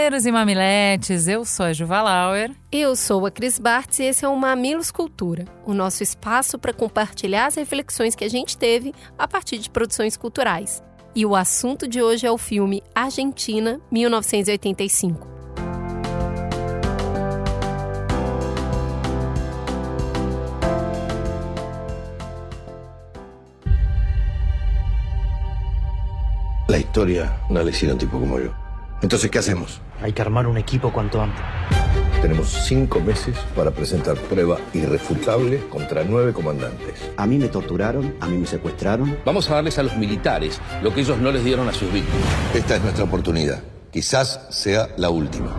Mamileiros e mamiletes, eu sou a Juva Lauer. Eu sou a Cris Bartz e esse é o Mamilos Cultura, o nosso espaço para compartilhar as reflexões que a gente teve a partir de produções culturais. E o assunto de hoje é o filme Argentina, 1985. La historia no la hicieron tipo como yo. Entonces, ¿qué hacemos? Hay que armar un equipo cuanto antes. Tenemos cinco meses para presentar prueba irrefutable contra nueve comandantes. A mí me torturaron, a mí me secuestraron. Vamos a darles a los militares lo que ellos no les dieron a sus víctimas. Esta es nuestra oportunidad. Quizás sea la última.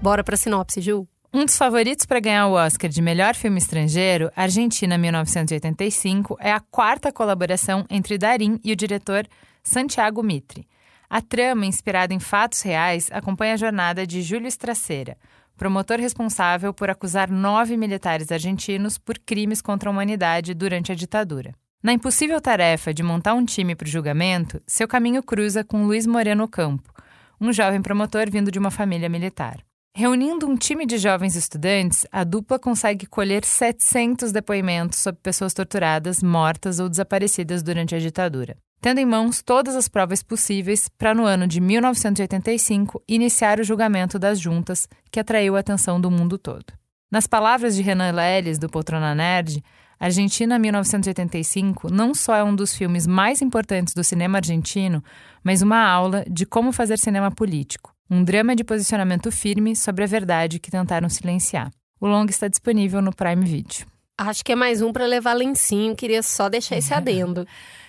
Bora pra sinopse, Ju. Um dos favoritos para ganhar o Oscar de melhor filme estrangeiro, Argentina 1985, é a quarta colaboração entre Darim e o diretor Santiago Mitre. A trama, inspirada em fatos reais, acompanha a jornada de Júlio Estraceira, promotor responsável por acusar nove militares argentinos por crimes contra a humanidade durante a ditadura. Na impossível tarefa de montar um time para o julgamento, seu caminho cruza com Luiz Moreno Campo, um jovem promotor vindo de uma família militar. Reunindo um time de jovens estudantes, a dupla consegue colher 700 depoimentos sobre pessoas torturadas, mortas ou desaparecidas durante a ditadura, tendo em mãos todas as provas possíveis para, no ano de 1985, iniciar o julgamento das juntas que atraiu a atenção do mundo todo. Nas palavras de Renan Leles, do Poltrona Nerd, Argentina 1985 não só é um dos filmes mais importantes do cinema argentino, mas uma aula de como fazer cinema político um drama de posicionamento firme sobre a verdade que tentaram silenciar. O longa está disponível no Prime Video. Acho que é mais um para levar lencinho, queria só deixar esse adendo.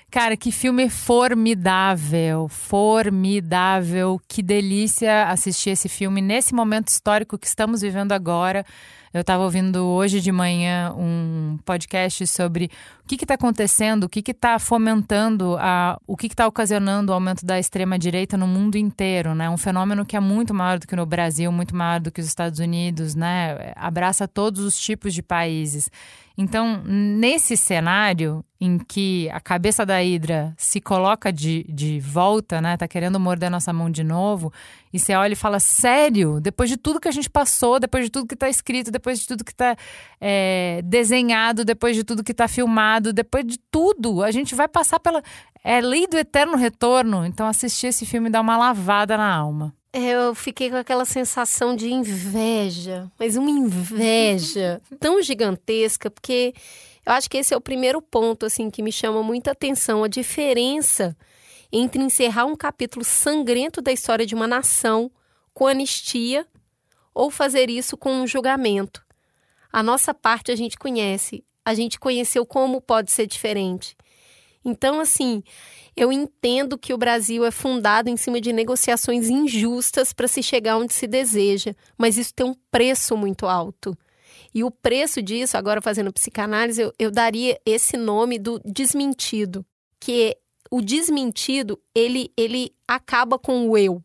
Cara, que filme formidável, formidável. Que delícia assistir esse filme nesse momento histórico que estamos vivendo agora. Eu estava ouvindo hoje de manhã um podcast sobre o que está acontecendo, o que está fomentando, a, o que está ocasionando o aumento da extrema-direita no mundo inteiro, né? Um fenômeno que é muito maior do que no Brasil, muito maior do que os Estados Unidos, né? Abraça todos os tipos de países. Então, nesse cenário em que a cabeça da Hidra se coloca de, de volta, né? Tá querendo morder nossa mão de novo, e você olha e fala: sério? Depois de tudo que a gente passou, depois de tudo que tá escrito, depois de tudo que tá é, desenhado, depois de tudo que tá filmado, depois de tudo, a gente vai passar pela. É lei do eterno retorno. Então, assistir esse filme dá uma lavada na alma. Eu fiquei com aquela sensação de inveja, mas uma inveja tão gigantesca, porque eu acho que esse é o primeiro ponto assim que me chama muita atenção, a diferença entre encerrar um capítulo sangrento da história de uma nação com anistia ou fazer isso com um julgamento. A nossa parte a gente conhece, a gente conheceu como pode ser diferente. Então, assim, eu entendo que o Brasil é fundado em cima de negociações injustas para se chegar onde se deseja, mas isso tem um preço muito alto. E o preço disso, agora fazendo psicanálise, eu, eu daria esse nome do desmentido, que o desmentido, ele, ele acaba com o eu.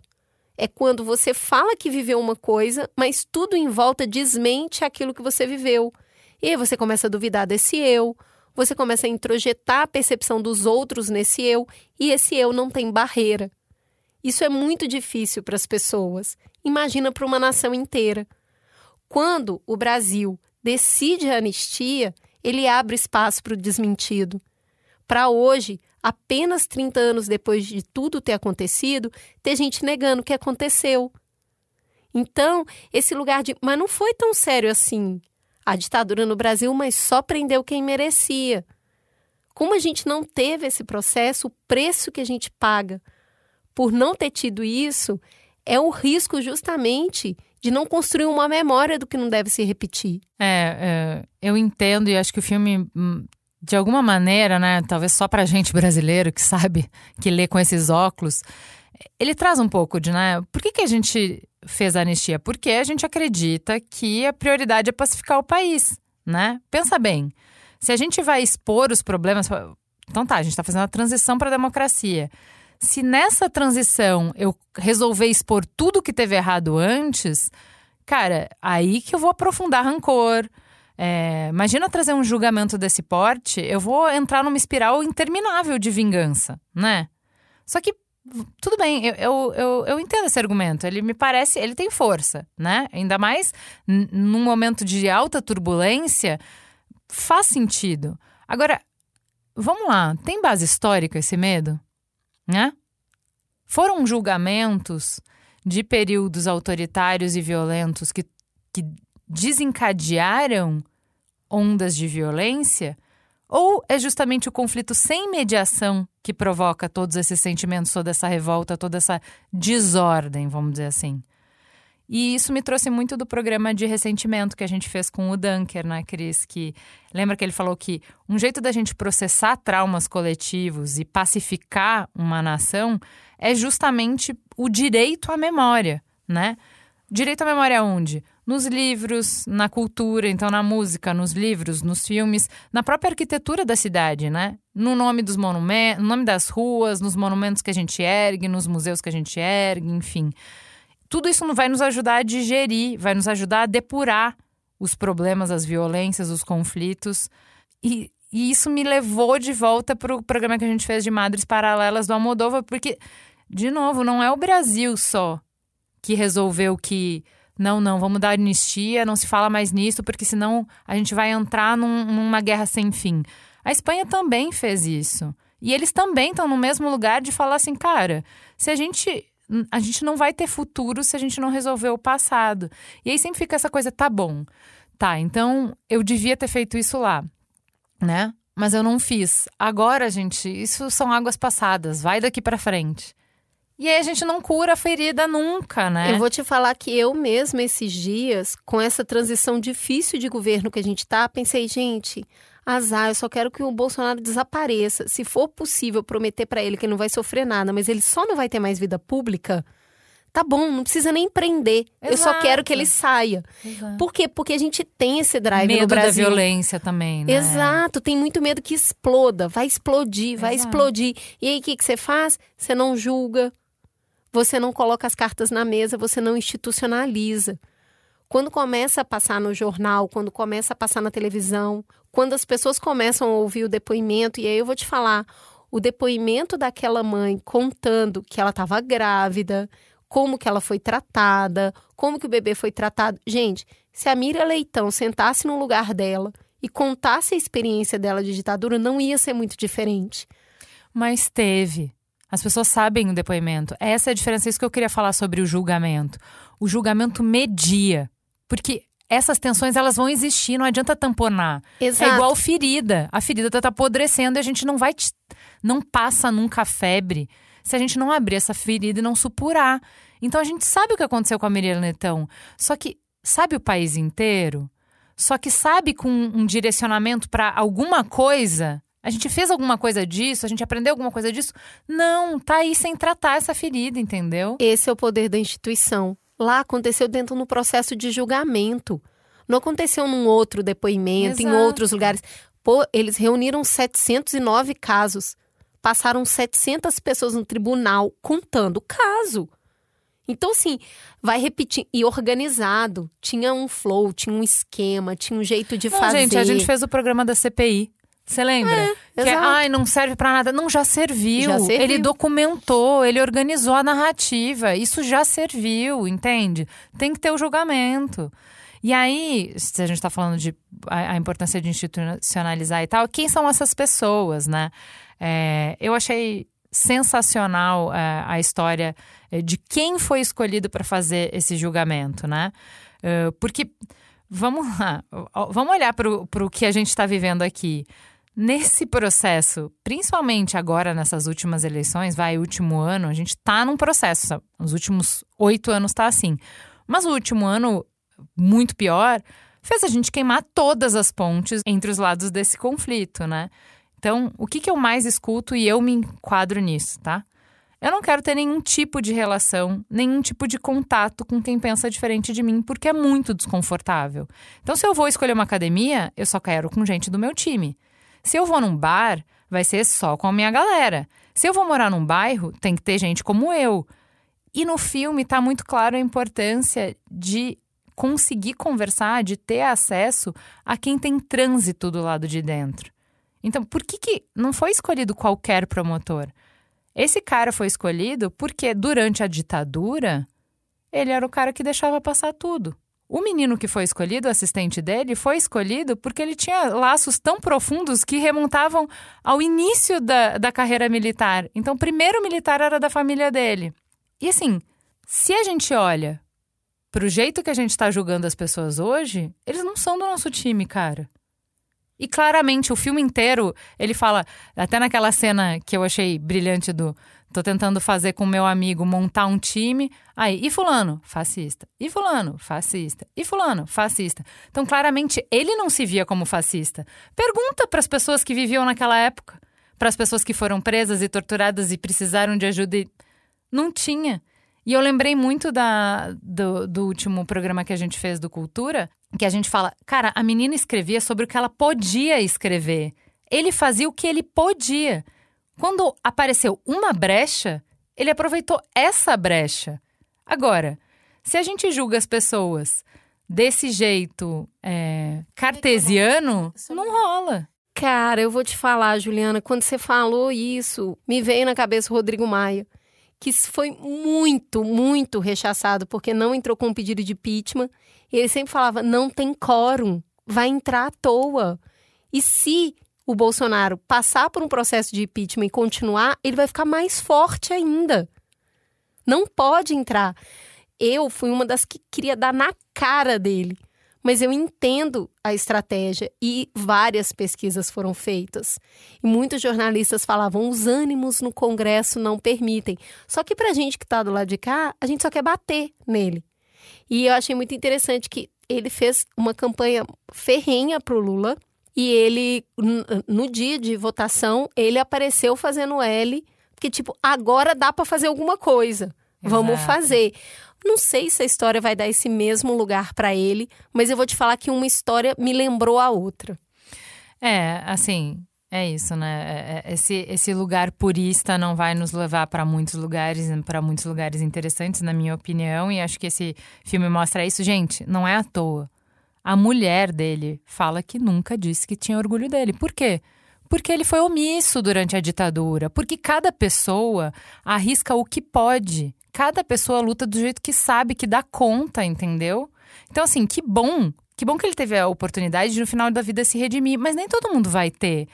É quando você fala que viveu uma coisa, mas tudo em volta desmente aquilo que você viveu. E aí você começa a duvidar desse eu, você começa a introjetar a percepção dos outros nesse eu e esse eu não tem barreira. Isso é muito difícil para as pessoas. Imagina para uma nação inteira. Quando o Brasil decide a anistia, ele abre espaço para o desmentido. Para hoje, apenas 30 anos depois de tudo ter acontecido, ter gente negando o que aconteceu. Então, esse lugar de. Mas não foi tão sério assim a ditadura no Brasil, mas só prendeu quem merecia. Como a gente não teve esse processo, o preço que a gente paga por não ter tido isso é o risco justamente de não construir uma memória do que não deve se repetir. É, é eu entendo e acho que o filme, hum, de alguma maneira, né, talvez só pra gente brasileiro que sabe, que lê com esses óculos, ele traz um pouco de, né, por que, que a gente fez a anistia porque a gente acredita que a prioridade é pacificar o país, né? Pensa bem, se a gente vai expor os problemas, então tá, a gente está fazendo a transição para a democracia. Se nessa transição eu resolver expor tudo que teve errado antes, cara, aí que eu vou aprofundar rancor. É, imagina trazer um julgamento desse porte, eu vou entrar numa espiral interminável de vingança, né? Só que tudo bem, eu, eu, eu, eu, entendo esse argumento. Ele me parece, ele tem força, né? Ainda mais num momento de alta turbulência, faz sentido. Agora, vamos lá, tem base histórica esse medo? Né? Foram julgamentos de períodos autoritários e violentos que, que desencadearam ondas de violência? Ou é justamente o conflito sem mediação que provoca todos esses sentimentos, toda essa revolta, toda essa desordem, vamos dizer assim? E isso me trouxe muito do programa de ressentimento que a gente fez com o Dunker, né, Cris? Que lembra que ele falou que um jeito da gente processar traumas coletivos e pacificar uma nação é justamente o direito à memória, né? Direito à memória onde? Nos livros, na cultura, então na música, nos livros, nos filmes, na própria arquitetura da cidade, né? No nome dos monumentos, no nome das ruas, nos monumentos que a gente ergue, nos museus que a gente ergue, enfim. Tudo isso vai nos ajudar a digerir, vai nos ajudar a depurar os problemas, as violências, os conflitos. E, e isso me levou de volta para o programa que a gente fez de Madres Paralelas do Almodóvar, porque, de novo, não é o Brasil só que resolveu que não, não, vamos dar anistia, não se fala mais nisso, porque senão a gente vai entrar num, numa guerra sem fim. A Espanha também fez isso. E eles também estão no mesmo lugar de falar assim, cara, se a gente. A gente não vai ter futuro se a gente não resolver o passado. E aí sempre fica essa coisa, tá bom. Tá, então eu devia ter feito isso lá, né? Mas eu não fiz. Agora, gente, isso são águas passadas. Vai daqui para frente. E aí a gente não cura a ferida nunca, né? Eu vou te falar que eu mesma esses dias, com essa transição difícil de governo que a gente tá, pensei, gente, azar, eu só quero que o Bolsonaro desapareça. Se for possível prometer para ele que ele não vai sofrer nada, mas ele só não vai ter mais vida pública, tá bom, não precisa nem prender. Exato. Eu só quero que ele saia. Exato. Por quê? Porque a gente tem esse drive medo no Brasil. da violência também, né? Exato, tem muito medo que exploda, vai explodir, vai Exato. explodir. E aí o que, que você faz? Você não julga, você não coloca as cartas na mesa, você não institucionaliza. Quando começa a passar no jornal, quando começa a passar na televisão, quando as pessoas começam a ouvir o depoimento, e aí eu vou te falar, o depoimento daquela mãe contando que ela estava grávida, como que ela foi tratada, como que o bebê foi tratado. Gente, se a Miriam Leitão sentasse no lugar dela e contasse a experiência dela de ditadura, não ia ser muito diferente. Mas teve. As pessoas sabem o depoimento. Essa é a diferença, é isso que eu queria falar sobre o julgamento. O julgamento media. Porque essas tensões elas vão existir, não adianta tamponar. Exato. É igual ferida. A ferida tá apodrecendo e a gente não vai. Te... Não passa nunca febre se a gente não abrir essa ferida e não supurar. Então a gente sabe o que aconteceu com a Miriam Netão. Só que sabe o país inteiro? Só que sabe com um direcionamento para alguma coisa a gente fez alguma coisa disso? A gente aprendeu alguma coisa disso? Não, tá aí sem tratar essa ferida, entendeu? Esse é o poder da instituição. Lá aconteceu dentro no processo de julgamento. Não aconteceu num outro depoimento, Exato. em outros lugares. Pô, eles reuniram 709 casos. Passaram 700 pessoas no tribunal contando o caso. Então, assim, vai repetir. E organizado. Tinha um flow, tinha um esquema, tinha um jeito de Não, fazer. Gente, a gente fez o programa da CPI. Você lembra? É, que é, ai, não serve para nada. Não, já serviu. já serviu. Ele documentou, ele organizou a narrativa. Isso já serviu, entende? Tem que ter o julgamento. E aí, se a gente está falando de a, a, importância de institucionalizar e tal, quem são essas pessoas, né? É, eu achei sensacional é, a história é, de quem foi escolhido para fazer esse julgamento, né? É, porque, vamos lá, vamos olhar para o que a gente está vivendo aqui. Nesse processo, principalmente agora nessas últimas eleições, vai, último ano, a gente tá num processo. Os últimos oito anos tá assim. Mas o último ano, muito pior, fez a gente queimar todas as pontes entre os lados desse conflito, né? Então, o que, que eu mais escuto e eu me enquadro nisso, tá? Eu não quero ter nenhum tipo de relação, nenhum tipo de contato com quem pensa diferente de mim, porque é muito desconfortável. Então, se eu vou escolher uma academia, eu só quero com gente do meu time. Se eu vou num bar, vai ser só com a minha galera. Se eu vou morar num bairro, tem que ter gente como eu. E no filme está muito claro a importância de conseguir conversar, de ter acesso a quem tem trânsito do lado de dentro. Então, por que, que não foi escolhido qualquer promotor? Esse cara foi escolhido porque, durante a ditadura, ele era o cara que deixava passar tudo. O menino que foi escolhido, o assistente dele, foi escolhido porque ele tinha laços tão profundos que remontavam ao início da, da carreira militar. Então, o primeiro militar era da família dele. E assim, se a gente olha pro jeito que a gente está julgando as pessoas hoje, eles não são do nosso time, cara. E claramente, o filme inteiro, ele fala, até naquela cena que eu achei brilhante do. Tô tentando fazer com meu amigo montar um time. Aí, e Fulano? Fascista. E Fulano? Fascista. E Fulano? Fascista. Então, claramente, ele não se via como fascista. Pergunta para as pessoas que viviam naquela época. Para as pessoas que foram presas e torturadas e precisaram de ajuda. E... Não tinha. E eu lembrei muito da, do, do último programa que a gente fez do Cultura, que a gente fala, cara, a menina escrevia sobre o que ela podia escrever. Ele fazia o que ele podia. Quando apareceu uma brecha, ele aproveitou essa brecha. Agora, se a gente julga as pessoas desse jeito é, cartesiano, não rola. Cara, eu vou te falar, Juliana, quando você falou isso, me veio na cabeça o Rodrigo Maia, que foi muito, muito rechaçado porque não entrou com um pedido de impeachment e ele sempre falava: não tem quórum, vai entrar à toa. E se o Bolsonaro passar por um processo de impeachment e continuar, ele vai ficar mais forte ainda. Não pode entrar. Eu fui uma das que queria dar na cara dele. Mas eu entendo a estratégia e várias pesquisas foram feitas. E muitos jornalistas falavam: os ânimos no Congresso não permitem. Só que para a gente que está do lado de cá, a gente só quer bater nele. E eu achei muito interessante que ele fez uma campanha ferrenha para o Lula. E ele, no dia de votação, ele apareceu fazendo L, porque, tipo, agora dá para fazer alguma coisa. Exato. Vamos fazer. Não sei se a história vai dar esse mesmo lugar para ele, mas eu vou te falar que uma história me lembrou a outra. É, assim, é isso, né? É, é, esse, esse lugar purista não vai nos levar para muitos lugares, para muitos lugares interessantes, na minha opinião, e acho que esse filme mostra isso. Gente, não é à toa. A mulher dele fala que nunca disse que tinha orgulho dele. Por quê? Porque ele foi omisso durante a ditadura. Porque cada pessoa arrisca o que pode. Cada pessoa luta do jeito que sabe, que dá conta, entendeu? Então, assim, que bom. Que bom que ele teve a oportunidade de, no final da vida, se redimir. Mas nem todo mundo vai ter.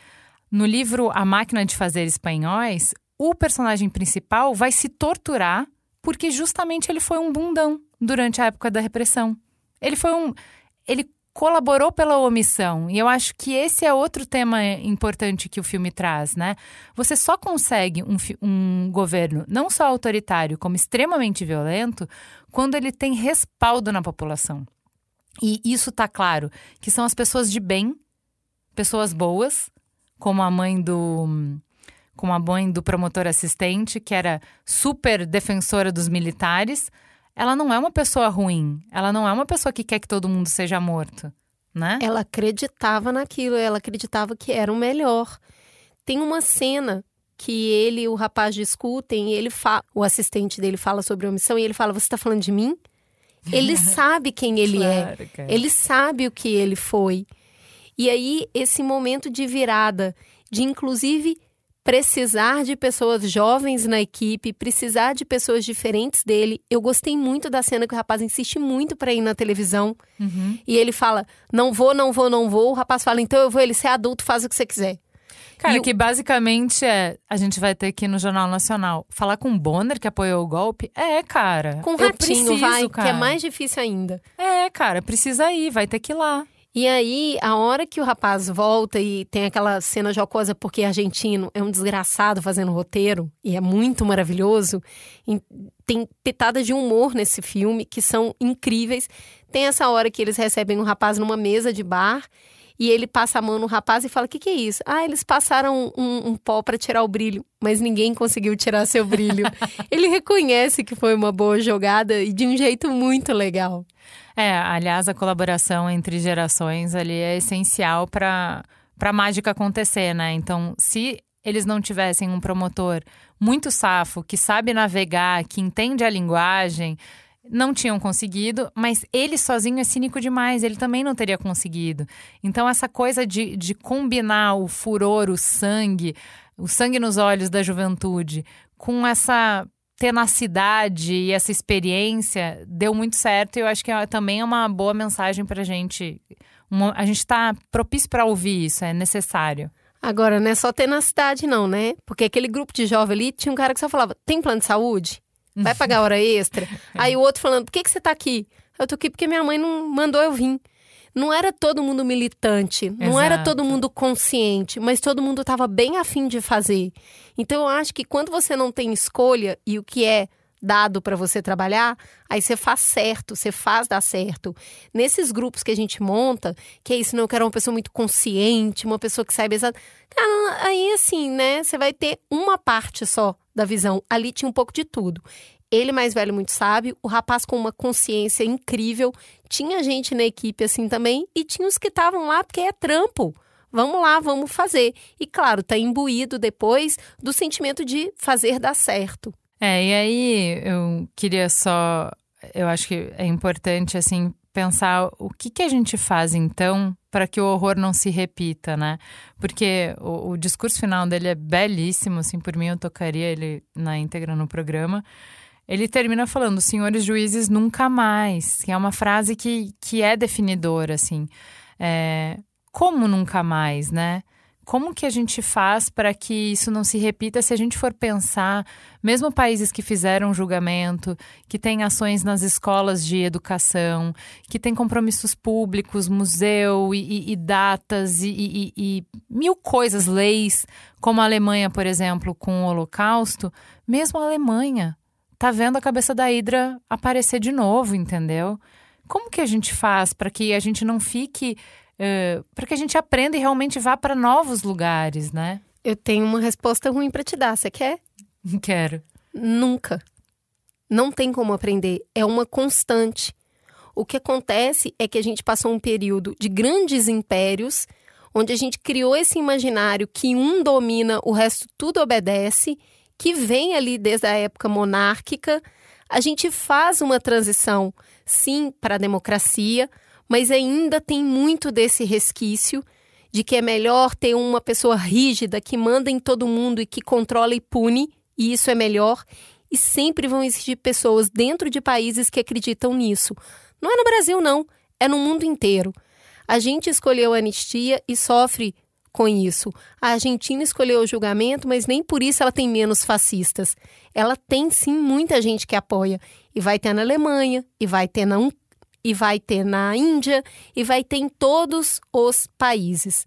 No livro A Máquina de Fazer Espanhóis, o personagem principal vai se torturar porque justamente ele foi um bundão durante a época da repressão. Ele foi um. Ele colaborou pela omissão. E eu acho que esse é outro tema importante que o filme traz, né? Você só consegue um, um governo não só autoritário, como extremamente violento, quando ele tem respaldo na população. E isso tá claro, que são as pessoas de bem, pessoas boas, como a mãe do como a mãe do promotor assistente, que era super defensora dos militares, ela não é uma pessoa ruim. Ela não é uma pessoa que quer que todo mundo seja morto, né? Ela acreditava naquilo, ela acreditava que era o melhor. Tem uma cena que ele e o rapaz discutem, e ele fa... o assistente dele fala sobre a omissão e ele fala: "Você está falando de mim?" Ele sabe quem ele é. claro, é. Cara. Ele sabe o que ele foi. E aí, esse momento de virada, de inclusive precisar de pessoas jovens na equipe, precisar de pessoas diferentes dele. Eu gostei muito da cena que o rapaz insiste muito para ir na televisão. Uhum. E ele fala: não vou, não vou, não vou. O rapaz fala: então eu vou, ele ser é adulto, faz o que você quiser. Cara, e que basicamente é, a gente vai ter que ir no Jornal Nacional falar com o Bonner que apoiou o golpe. É, cara. Com o Ratinho, preciso, vai, cara. que é mais difícil ainda. É, cara, precisa ir, vai ter que ir lá. E aí, a hora que o rapaz volta e tem aquela cena jocosa, porque argentino é um desgraçado fazendo roteiro, e é muito maravilhoso, tem pitadas de humor nesse filme que são incríveis. Tem essa hora que eles recebem um rapaz numa mesa de bar E ele passa a mão no rapaz e fala: O que, que é isso? Ah, eles passaram um, um pó para tirar o brilho, mas ninguém conseguiu tirar seu brilho. ele reconhece que foi uma boa jogada e de um jeito muito legal. É, aliás, a colaboração entre gerações ali é essencial para a mágica acontecer, né? Então, se eles não tivessem um promotor muito safo, que sabe navegar, que entende a linguagem, não tinham conseguido, mas ele sozinho é cínico demais, ele também não teria conseguido. Então, essa coisa de, de combinar o furor, o sangue, o sangue nos olhos da juventude, com essa tenacidade e essa experiência, deu muito certo e eu acho que é, também é uma boa mensagem para gente. Uma, a gente está propício para ouvir isso, é necessário. Agora, não é só tenacidade, não, né? Porque aquele grupo de jovem ali tinha um cara que só falava: tem plano de saúde? Vai pagar hora extra? Aí o outro falando: por que, que você tá aqui? Eu tô aqui porque minha mãe não mandou eu vir. Não era todo mundo militante, não Exato. era todo mundo consciente, mas todo mundo estava bem afim de fazer. Então eu acho que quando você não tem escolha e o que é dado para você trabalhar, aí você faz certo, você faz dar certo. Nesses grupos que a gente monta, que é isso, não, eu quero uma pessoa muito consciente, uma pessoa que saiba exato. Cara, aí assim, né, você vai ter uma parte só da visão. Ali tinha um pouco de tudo. Ele mais velho, muito sábio, o rapaz com uma consciência incrível. Tinha gente na equipe assim também, e tinha os que estavam lá porque é trampo. Vamos lá, vamos fazer. E claro, tá imbuído depois do sentimento de fazer dar certo. É, e aí eu queria só. Eu acho que é importante, assim, pensar o que, que a gente faz então para que o horror não se repita, né? Porque o, o, discurso final dele é belíssimo, assim, por mim eu tocaria ele na íntegra no programa. Ele termina falando, senhores juízes, nunca mais, que é uma frase que, que é definidora, assim. É, como nunca mais, né? Como que a gente faz para que isso não se repita se a gente for pensar, mesmo países que fizeram julgamento, que têm ações nas escolas de educação, que têm compromissos públicos, museu e, e, e datas e, e, mil coisas, leis, como a Alemanha, por exemplo, com o Holocausto, mesmo a Alemanha tá vendo a cabeça da Hidra aparecer de novo, entendeu? Como que a gente faz para que a gente não fique uh, para que a gente aprenda e realmente vá para novos lugares, né? Eu tenho uma resposta ruim para te dar. Você quer? Quero. Nunca. Não tem como aprender. É uma constante. O que acontece é que a gente passou um período de grandes impérios, onde a gente criou esse imaginário que um domina, o resto tudo obedece, que vem ali desde a época monárquica. A gente faz uma transição, sim, para a democracia, mas ainda tem muito desse resquício de que é melhor ter uma pessoa rígida que manda em todo mundo e que controla e pune, e isso é melhor. E sempre vão existir pessoas dentro de países que acreditam nisso. Não é no Brasil, não, é no mundo inteiro. A gente escolheu a anistia e sofre com isso. A Argentina escolheu o julgamento, mas nem por isso ela tem menos fascistas. Ela tem sim muita gente que apoia. E vai ter na Alemanha, e vai ter na e vai ter na Índia e vai ter em todos os países.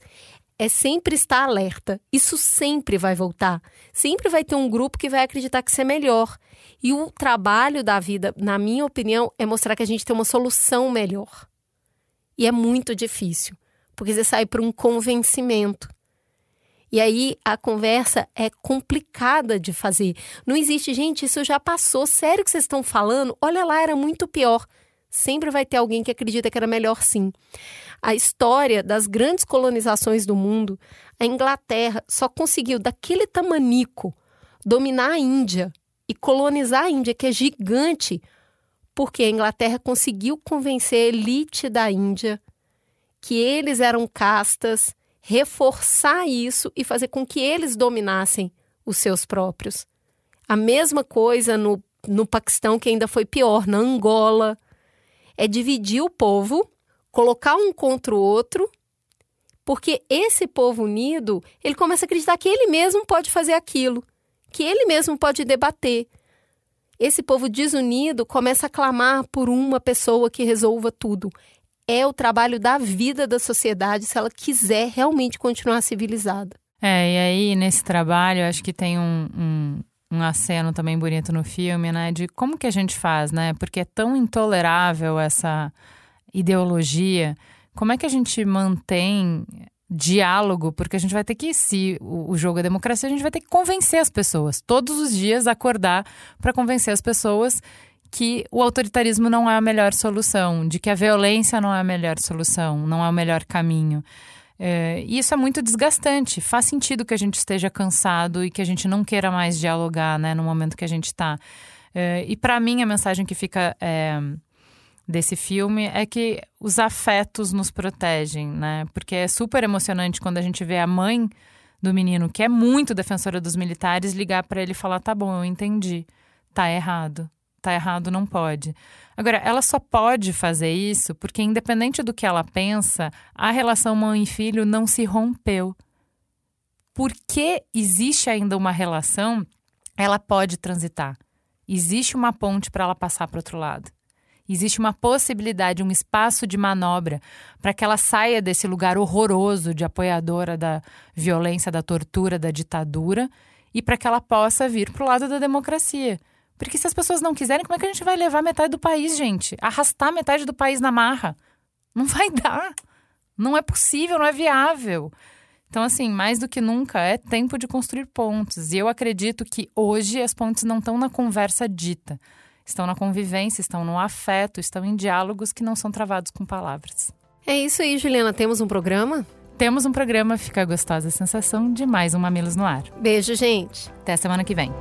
É sempre estar alerta. Isso sempre vai voltar. Sempre vai ter um grupo que vai acreditar que isso é melhor. E o trabalho da vida, na minha opinião, é mostrar que a gente tem uma solução melhor. E é muito difícil, porque você sai por um convencimento. E aí a conversa é complicada de fazer. Não existe, gente, isso já passou. Sério que vocês estão falando? Olha lá, era muito pior. Sempre vai ter alguém que acredita que era melhor sim. A história das grandes colonizações do mundo, a Inglaterra só conseguiu daquele tamanico dominar a Índia e colonizar a Índia, que é gigante, porque a Inglaterra conseguiu convencer a elite da Índia que eles eram castas, reforçar isso e fazer com que eles dominassem os seus próprios. A mesma coisa no, no Paquistão, que ainda foi pior, na Angola é dividir o povo, colocar um contra o outro, porque esse povo unido, ele começa a acreditar que ele mesmo pode fazer aquilo, que ele mesmo pode debater. Esse povo desunido começa a clamar por uma pessoa que resolva tudo. É o trabalho da vida da sociedade se ela quiser realmente continuar civilizada. É, e aí nesse trabalho acho que tem um, um um aceno também bonito no filme, né? De como que a gente faz, né? Porque é tão intolerável essa ideologia. como é que a gente mantém diálogo, porque a gente vai ter que, se o, jogo é democracia, a gente vai ter que convencer as pessoas, todos os dias acordar para convencer as pessoas que o autoritarismo não é a melhor solução, de que a violência não é a melhor solução, não é o melhor caminho. É, e isso é muito desgastante. Faz sentido que a gente esteja cansado e que a gente não queira mais dialogar, né, no momento que a gente está. É, e para mim a mensagem que fica é, desse filme é que os afetos nos protegem, né? Porque é super emocionante quando a gente vê a mãe do menino, que é muito defensora dos militares, ligar para ele e falar: tá bom, eu entendi, tá errado, tá errado, não pode. Agora, ela só pode fazer isso porque, independente do que ela pensa, a relação mãe e filho não se rompeu. Porque existe ainda uma relação, ela pode transitar. Existe uma ponte para ela passar para outro lado. Existe uma possibilidade, um espaço de manobra para que ela saia desse lugar horroroso de apoiadora da violência, da tortura, da ditadura e para que ela possa vir para o lado da democracia. Porque se as pessoas não quiserem, como é que a gente vai levar metade do país, gente? Arrastar metade do país na marra? Não vai dar. Não é possível, não é viável. Então, assim, mais do que nunca, é tempo de construir pontes. E eu acredito que hoje as pontes não estão na conversa dita estão na convivência, estão no afeto, estão em diálogos que não são travados com palavras. É isso aí, Juliana. Temos um programa? Temos um programa, fica a gostosa sensação de mais um Mamilos no Ar. Beijo, gente. Até semana que vem.